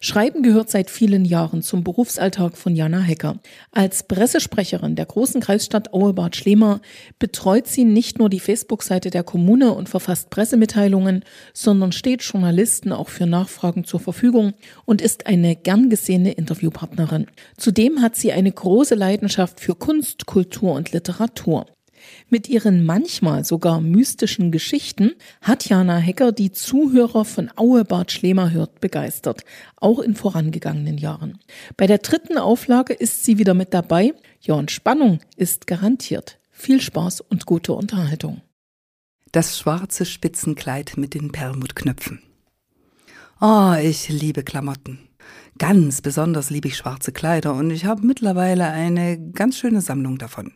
Schreiben gehört seit vielen Jahren zum Berufsalltag von Jana Hecker. Als Pressesprecherin der großen Kreisstadt Auebad Schlema betreut sie nicht nur die Facebook-Seite der Kommune und verfasst Pressemitteilungen, sondern steht Journalisten auch für Nachfragen zur Verfügung und ist eine gern gesehene Interviewpartnerin. Zudem hat sie eine große Leidenschaft für Kunst, Kultur und Literatur. Mit ihren manchmal sogar mystischen Geschichten hat Jana Hecker die Zuhörer von Aue Bad Schlemer hört begeistert, auch in vorangegangenen Jahren. Bei der dritten Auflage ist sie wieder mit dabei. Ja, und Spannung ist garantiert. Viel Spaß und gute Unterhaltung. Das schwarze Spitzenkleid mit den Perlmuttknöpfen. Oh, ich liebe Klamotten. Ganz besonders liebe ich schwarze Kleider und ich habe mittlerweile eine ganz schöne Sammlung davon.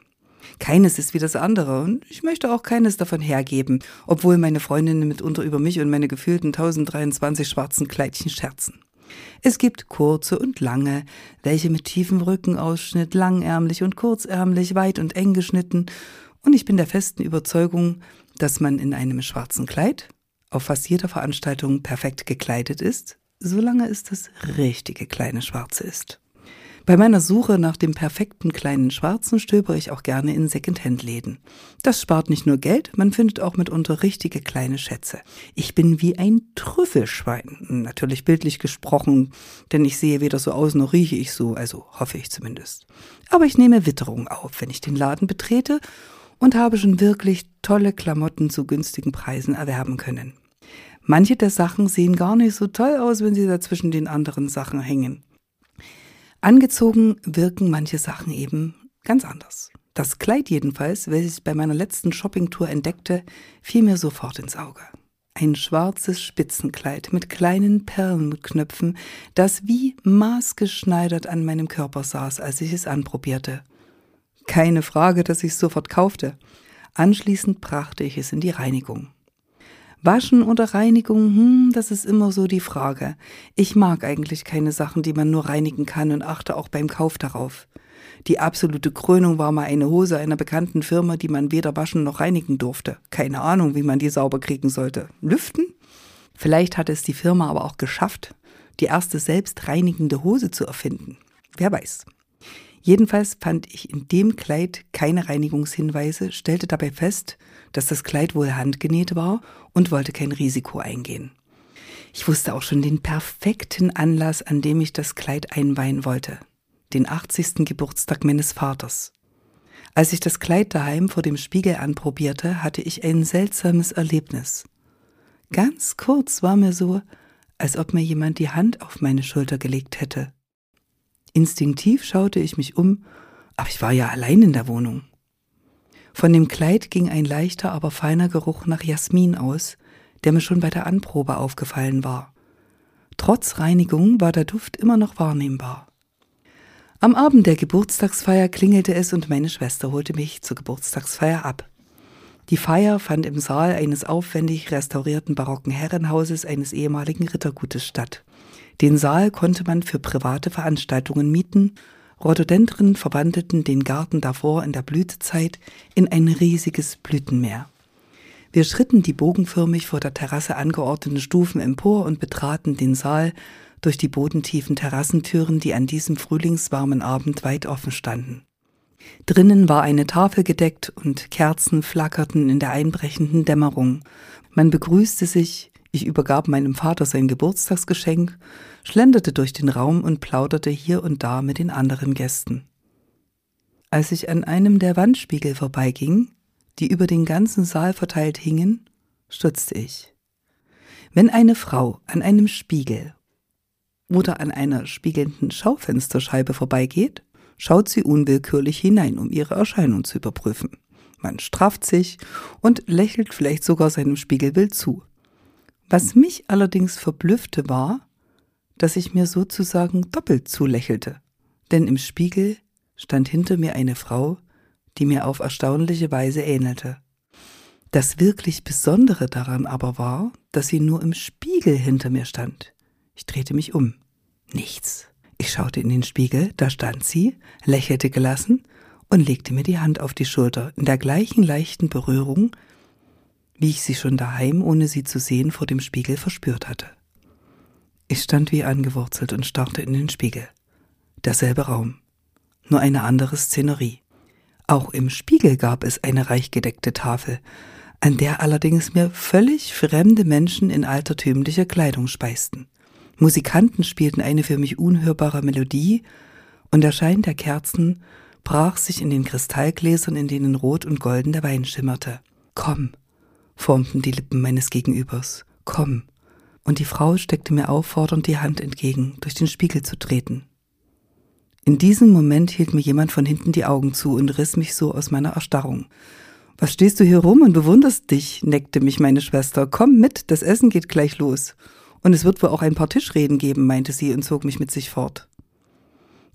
Keines ist wie das andere und ich möchte auch keines davon hergeben, obwohl meine Freundinnen mitunter über mich und meine gefühlten 1023 schwarzen Kleidchen scherzen. Es gibt kurze und lange, welche mit tiefem Rückenausschnitt, langärmlich und kurzärmlich, weit und eng geschnitten, und ich bin der festen Überzeugung, dass man in einem schwarzen Kleid auf fast jeder Veranstaltung perfekt gekleidet ist, solange es das richtige kleine Schwarze ist. Bei meiner Suche nach dem perfekten kleinen Schwarzen stöber ich auch gerne in Secondhand-Läden. Das spart nicht nur Geld, man findet auch mitunter richtige kleine Schätze. Ich bin wie ein Trüffelschwein, natürlich bildlich gesprochen, denn ich sehe weder so aus noch rieche ich so, also hoffe ich zumindest. Aber ich nehme Witterung auf, wenn ich den Laden betrete und habe schon wirklich tolle Klamotten zu günstigen Preisen erwerben können. Manche der Sachen sehen gar nicht so toll aus, wenn sie da zwischen den anderen Sachen hängen. Angezogen wirken manche Sachen eben ganz anders. Das Kleid jedenfalls, welches ich bei meiner letzten Shoppingtour entdeckte, fiel mir sofort ins Auge. Ein schwarzes Spitzenkleid mit kleinen Perlenknöpfen, das wie maßgeschneidert an meinem Körper saß, als ich es anprobierte. Keine Frage, dass ich es sofort kaufte. Anschließend brachte ich es in die Reinigung. Waschen oder Reinigung, hm, das ist immer so die Frage. Ich mag eigentlich keine Sachen, die man nur reinigen kann und achte auch beim Kauf darauf. Die absolute Krönung war mal eine Hose einer bekannten Firma, die man weder waschen noch reinigen durfte. Keine Ahnung, wie man die sauber kriegen sollte. Lüften? Vielleicht hatte es die Firma aber auch geschafft, die erste selbstreinigende Hose zu erfinden. Wer weiß. Jedenfalls fand ich in dem Kleid keine Reinigungshinweise, stellte dabei fest, dass das Kleid wohl handgenäht war und wollte kein Risiko eingehen. Ich wusste auch schon den perfekten Anlass, an dem ich das Kleid einweihen wollte. Den 80. Geburtstag meines Vaters. Als ich das Kleid daheim vor dem Spiegel anprobierte, hatte ich ein seltsames Erlebnis. Ganz kurz war mir so, als ob mir jemand die Hand auf meine Schulter gelegt hätte. Instinktiv schaute ich mich um, aber ich war ja allein in der Wohnung. Von dem Kleid ging ein leichter, aber feiner Geruch nach Jasmin aus, der mir schon bei der Anprobe aufgefallen war. Trotz Reinigung war der Duft immer noch wahrnehmbar. Am Abend der Geburtstagsfeier klingelte es und meine Schwester holte mich zur Geburtstagsfeier ab. Die Feier fand im Saal eines aufwendig restaurierten barocken Herrenhauses eines ehemaligen Rittergutes statt. Den Saal konnte man für private Veranstaltungen mieten. Rhododendren verwandelten den Garten davor in der Blütezeit in ein riesiges Blütenmeer. Wir schritten die bogenförmig vor der Terrasse angeordneten Stufen empor und betraten den Saal durch die bodentiefen Terrassentüren, die an diesem frühlingswarmen Abend weit offen standen. Drinnen war eine Tafel gedeckt und Kerzen flackerten in der einbrechenden Dämmerung. Man begrüßte sich, ich übergab meinem Vater sein Geburtstagsgeschenk, schlenderte durch den Raum und plauderte hier und da mit den anderen Gästen. Als ich an einem der Wandspiegel vorbeiging, die über den ganzen Saal verteilt hingen, stutzte ich. Wenn eine Frau an einem Spiegel oder an einer spiegelnden Schaufensterscheibe vorbeigeht, schaut sie unwillkürlich hinein, um ihre Erscheinung zu überprüfen. Man strafft sich und lächelt vielleicht sogar seinem Spiegelbild zu. Was mich allerdings verblüffte war, dass ich mir sozusagen doppelt zulächelte, denn im Spiegel stand hinter mir eine Frau, die mir auf erstaunliche Weise ähnelte. Das wirklich Besondere daran aber war, dass sie nur im Spiegel hinter mir stand. Ich drehte mich um. Nichts. Ich schaute in den Spiegel, da stand sie, lächelte gelassen und legte mir die Hand auf die Schulter in der gleichen leichten Berührung, wie ich sie schon daheim, ohne sie zu sehen, vor dem Spiegel verspürt hatte. Ich stand wie angewurzelt und starrte in den Spiegel. Derselbe Raum, nur eine andere Szenerie. Auch im Spiegel gab es eine reich gedeckte Tafel, an der allerdings mir völlig fremde Menschen in altertümlicher Kleidung speisten. Musikanten spielten eine für mich unhörbare Melodie, und der Schein der Kerzen brach sich in den Kristallgläsern, in denen rot und golden der Wein schimmerte. Komm, formten die Lippen meines Gegenübers. Komm. Und die Frau steckte mir auffordernd die Hand entgegen, durch den Spiegel zu treten. In diesem Moment hielt mir jemand von hinten die Augen zu und riss mich so aus meiner Erstarrung. Was stehst du hier rum und bewunderst dich? neckte mich meine Schwester. Komm mit, das Essen geht gleich los. Und es wird wohl auch ein paar Tischreden geben, meinte sie und zog mich mit sich fort.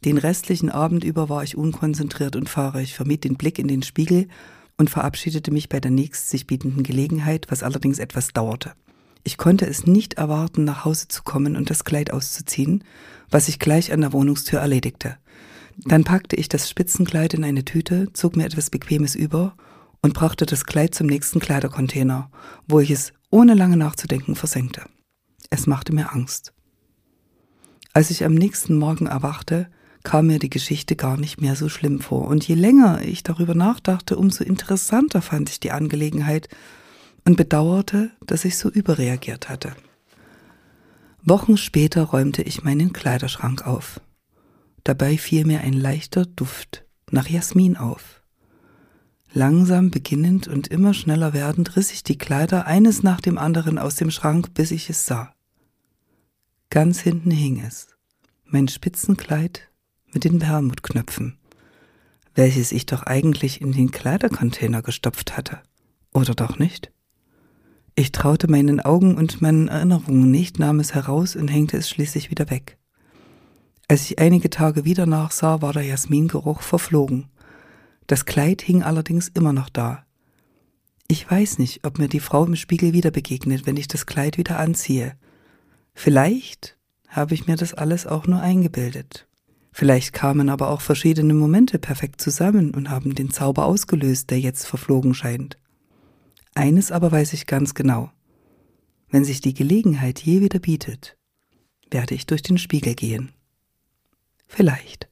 Den restlichen Abend über war ich unkonzentriert und fahrig, vermied den Blick in den Spiegel und verabschiedete mich bei der nächst sich bietenden Gelegenheit, was allerdings etwas dauerte. Ich konnte es nicht erwarten, nach Hause zu kommen und das Kleid auszuziehen, was ich gleich an der Wohnungstür erledigte. Dann packte ich das Spitzenkleid in eine Tüte, zog mir etwas Bequemes über und brachte das Kleid zum nächsten Kleidercontainer, wo ich es ohne lange nachzudenken versenkte. Es machte mir Angst. Als ich am nächsten Morgen erwachte, kam mir die Geschichte gar nicht mehr so schlimm vor, und je länger ich darüber nachdachte, umso interessanter fand ich die Angelegenheit und bedauerte, dass ich so überreagiert hatte. Wochen später räumte ich meinen Kleiderschrank auf. Dabei fiel mir ein leichter Duft nach Jasmin auf. Langsam beginnend und immer schneller werdend riss ich die Kleider eines nach dem anderen aus dem Schrank, bis ich es sah. Ganz hinten hing es, mein Spitzenkleid mit den Perlmuttknöpfen, welches ich doch eigentlich in den Kleidercontainer gestopft hatte. Oder doch nicht? Ich traute meinen Augen und meinen Erinnerungen nicht, nahm es heraus und hängte es schließlich wieder weg. Als ich einige Tage wieder nachsah, war der Jasmingeruch verflogen. Das Kleid hing allerdings immer noch da. Ich weiß nicht, ob mir die Frau im Spiegel wieder begegnet, wenn ich das Kleid wieder anziehe. Vielleicht habe ich mir das alles auch nur eingebildet. Vielleicht kamen aber auch verschiedene Momente perfekt zusammen und haben den Zauber ausgelöst, der jetzt verflogen scheint. Eines aber weiß ich ganz genau. Wenn sich die Gelegenheit je wieder bietet, werde ich durch den Spiegel gehen. Vielleicht.